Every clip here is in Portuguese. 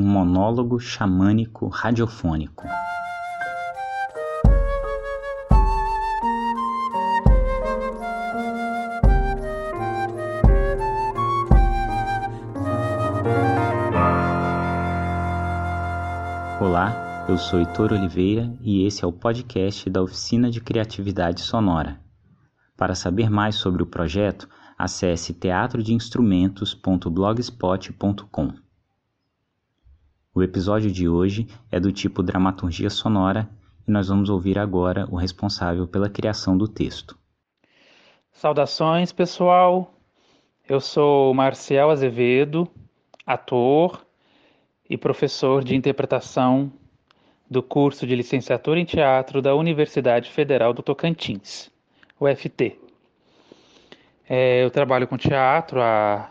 um monólogo xamânico radiofônico. Olá, eu sou Heitor Oliveira e esse é o podcast da Oficina de Criatividade Sonora. Para saber mais sobre o projeto, acesse teatrodeinstrumentos.blogspot.com. O episódio de hoje é do tipo dramaturgia sonora e nós vamos ouvir agora o responsável pela criação do texto. Saudações, pessoal. Eu sou Marcial Azevedo, ator e professor de interpretação do curso de licenciatura em teatro da Universidade Federal do Tocantins, UFT. É, eu trabalho com teatro há,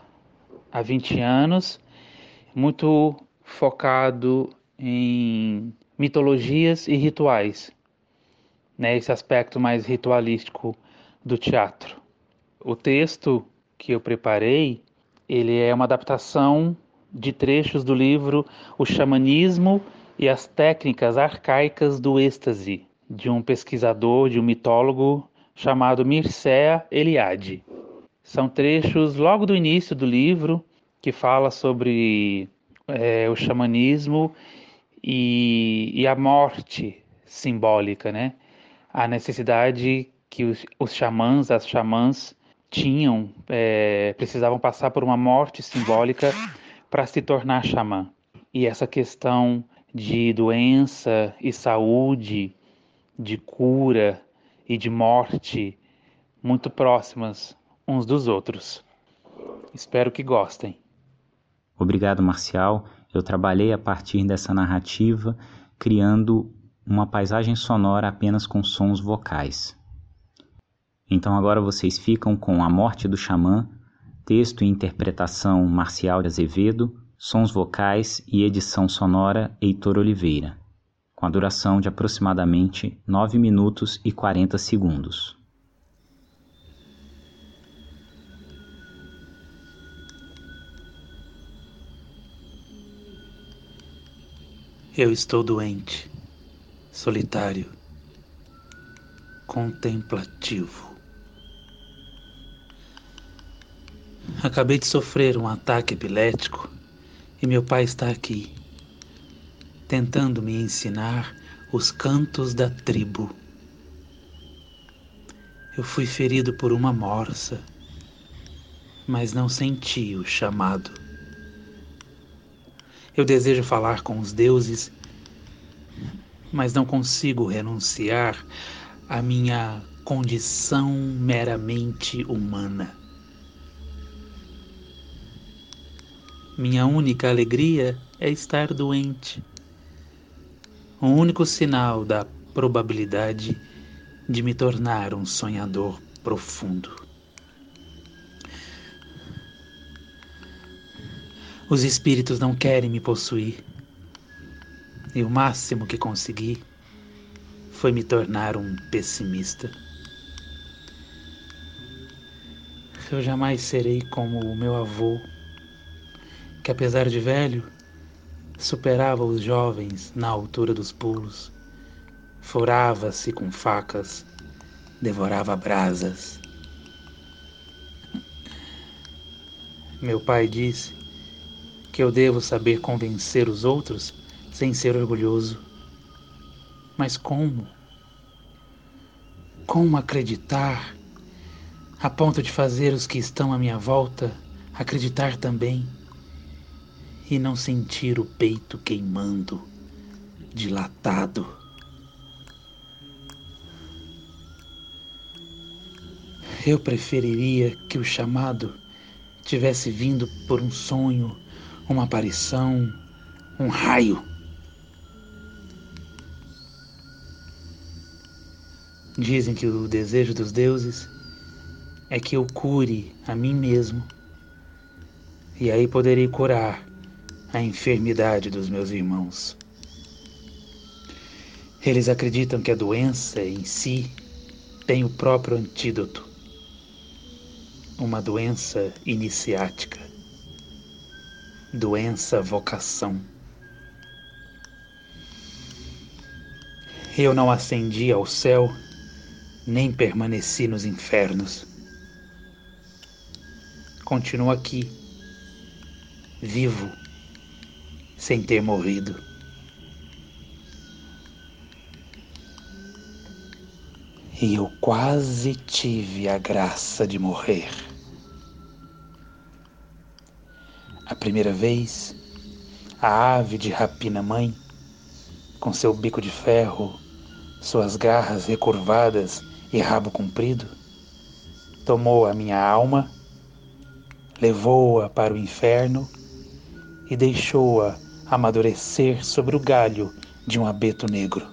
há 20 anos, muito focado em mitologias e rituais, né, esse aspecto mais ritualístico do teatro. O texto que eu preparei, ele é uma adaptação de trechos do livro O Xamanismo e as Técnicas Arcaicas do Êxtase, de um pesquisador, de um mitólogo chamado Mircea Eliade. São trechos logo do início do livro que fala sobre é, o xamanismo e, e, a morte simbólica, né? A necessidade que os, os xamãs, as xamãs tinham, é, precisavam passar por uma morte simbólica para se tornar xamã. E essa questão de doença e saúde, de cura e de morte muito próximas uns dos outros. Espero que gostem. Obrigado, Marcial. Eu trabalhei a partir dessa narrativa, criando uma paisagem sonora apenas com sons vocais. Então agora vocês ficam com A Morte do Xamã, texto e interpretação Marcial de Azevedo, sons vocais e edição sonora Heitor Oliveira, com a duração de aproximadamente 9 minutos e 40 segundos. Eu estou doente, solitário, contemplativo. Acabei de sofrer um ataque epilético e meu pai está aqui, tentando me ensinar os cantos da tribo. Eu fui ferido por uma morsa, mas não senti o chamado. Eu desejo falar com os deuses, mas não consigo renunciar à minha condição meramente humana. Minha única alegria é estar doente. O único sinal da probabilidade de me tornar um sonhador profundo. Os espíritos não querem me possuir. E o máximo que consegui foi me tornar um pessimista. Eu jamais serei como o meu avô que apesar de velho, superava os jovens na altura dos pulos, furava-se com facas, devorava brasas. Meu pai disse que eu devo saber convencer os outros sem ser orgulhoso. Mas como? Como acreditar a ponto de fazer os que estão à minha volta acreditar também? e não sentir o peito queimando, dilatado. Eu preferiria que o chamado tivesse vindo por um sonho, uma aparição, um raio. Dizem que o desejo dos deuses é que eu cure a mim mesmo. E aí poderei curar a enfermidade dos meus irmãos. Eles acreditam que a doença em si tem o próprio antídoto, uma doença iniciática, doença, vocação. Eu não ascendi ao céu, nem permaneci nos infernos. Continuo aqui, vivo, sem ter morrido. E eu quase tive a graça de morrer. A primeira vez, a ave de rapina mãe, com seu bico de ferro, suas garras recurvadas e rabo comprido, tomou a minha alma, levou-a para o inferno e deixou-a amadurecer sobre o galho de um abeto negro.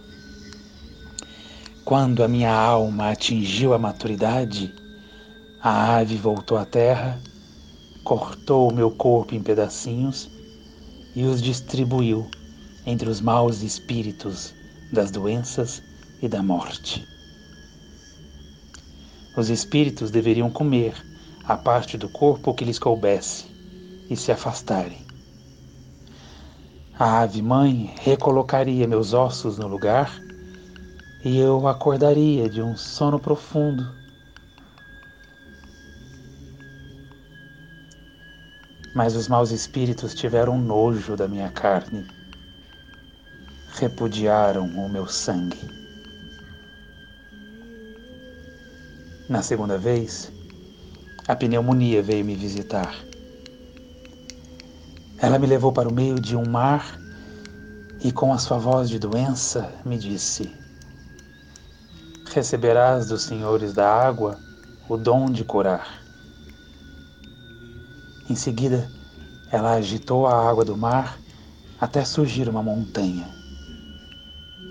Quando a minha alma atingiu a maturidade, a ave voltou à terra, cortou o meu corpo em pedacinhos e os distribuiu entre os maus espíritos das doenças e da morte. Os espíritos deveriam comer a parte do corpo que lhes coubesse e se afastarem. A ave mãe recolocaria meus ossos no lugar e eu acordaria de um sono profundo. Mas os maus espíritos tiveram nojo da minha carne repudiaram o meu sangue. Na segunda vez, a pneumonia veio me visitar. Ela me levou para o meio de um mar e, com a sua voz de doença, me disse: Receberás dos senhores da água o dom de curar. Em seguida, ela agitou a água do mar até surgir uma montanha.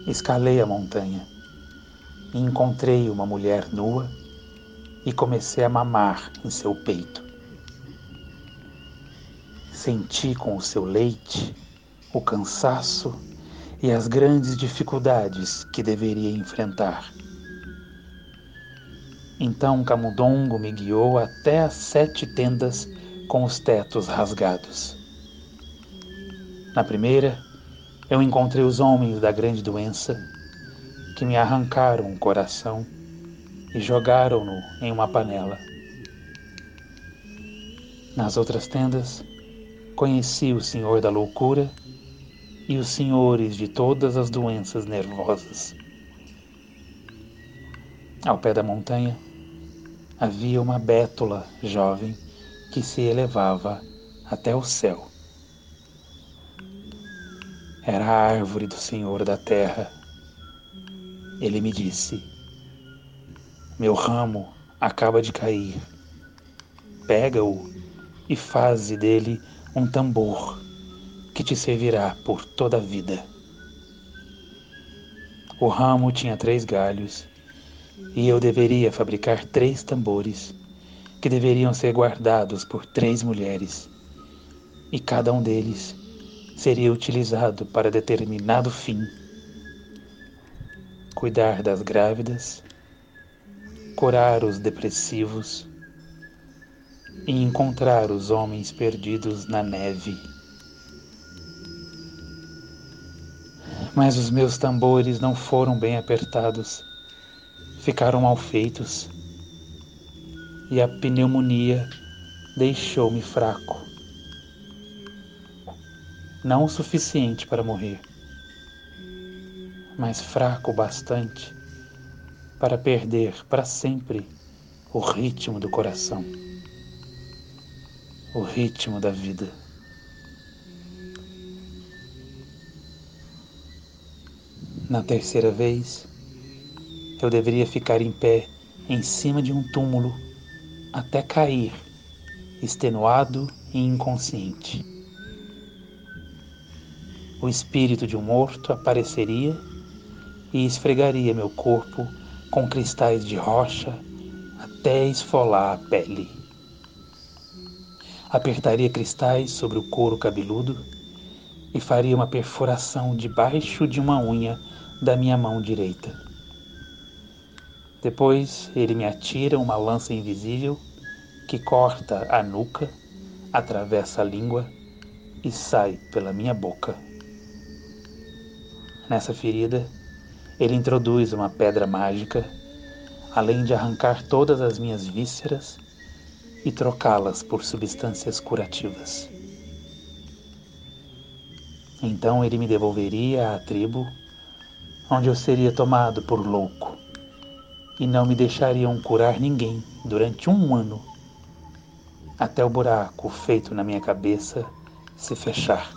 Escalei a montanha e encontrei uma mulher nua e comecei a mamar em seu peito. Senti com o seu leite o cansaço e as grandes dificuldades que deveria enfrentar. Então Camundongo me guiou até as sete tendas com os tetos rasgados. Na primeira, eu encontrei os homens da grande doença que me arrancaram o coração e jogaram-no em uma panela. Nas outras tendas, conheci o Senhor da loucura e os senhores de todas as doenças nervosas. Ao pé da montanha havia uma bétula jovem que se elevava até o céu era a árvore do Senhor da terra. Ele me disse: Meu ramo acaba de cair. Pega-o e faze dele um tambor que te servirá por toda a vida. O ramo tinha três galhos e eu deveria fabricar três tambores que deveriam ser guardados por três mulheres, e cada um deles seria utilizado para determinado fim. Cuidar das grávidas, curar os depressivos e encontrar os homens perdidos na neve. Mas os meus tambores não foram bem apertados, ficaram mal feitos e a pneumonia deixou-me fraco não o suficiente para morrer, mas fraco o bastante para perder para sempre o ritmo do coração, o ritmo da vida. Na terceira vez, eu deveria ficar em pé em cima de um túmulo até cair, extenuado e inconsciente o espírito de um morto apareceria e esfregaria meu corpo com cristais de rocha até esfolar a pele. Apertaria cristais sobre o couro cabeludo e faria uma perfuração debaixo de uma unha da minha mão direita. Depois ele me atira uma lança invisível que corta a nuca, atravessa a língua e sai pela minha boca. Nessa ferida, ele introduz uma pedra mágica, além de arrancar todas as minhas vísceras e trocá-las por substâncias curativas. Então ele me devolveria à tribo, onde eu seria tomado por louco, e não me deixariam curar ninguém durante um ano, até o buraco feito na minha cabeça se fechar.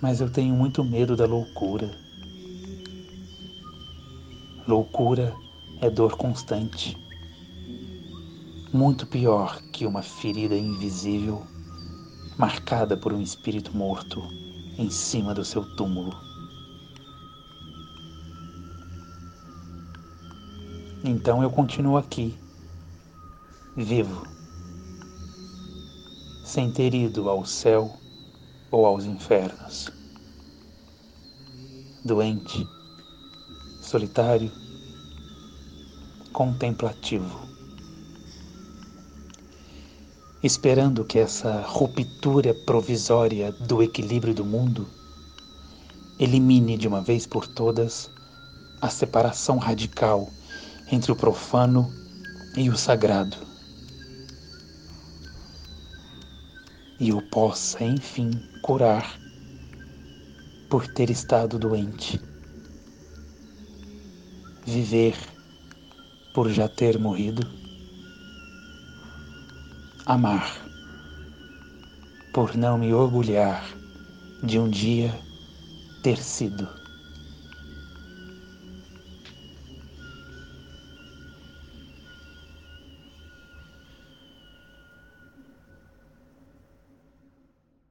mas eu tenho muito medo da loucura. Loucura é dor constante, muito pior que uma ferida invisível marcada por um espírito morto em cima do seu túmulo. Então eu continuo aqui, vivo, sem ter ido ao céu ou aos infernos. Doente, solitário, contemplativo, esperando que essa ruptura provisória do equilíbrio do mundo elimine de uma vez por todas a separação radical entre o profano e o sagrado. E o possa, enfim, curar por ter estado doente. Viver por já ter morrido. Amar por não me orgulhar de um dia ter sido.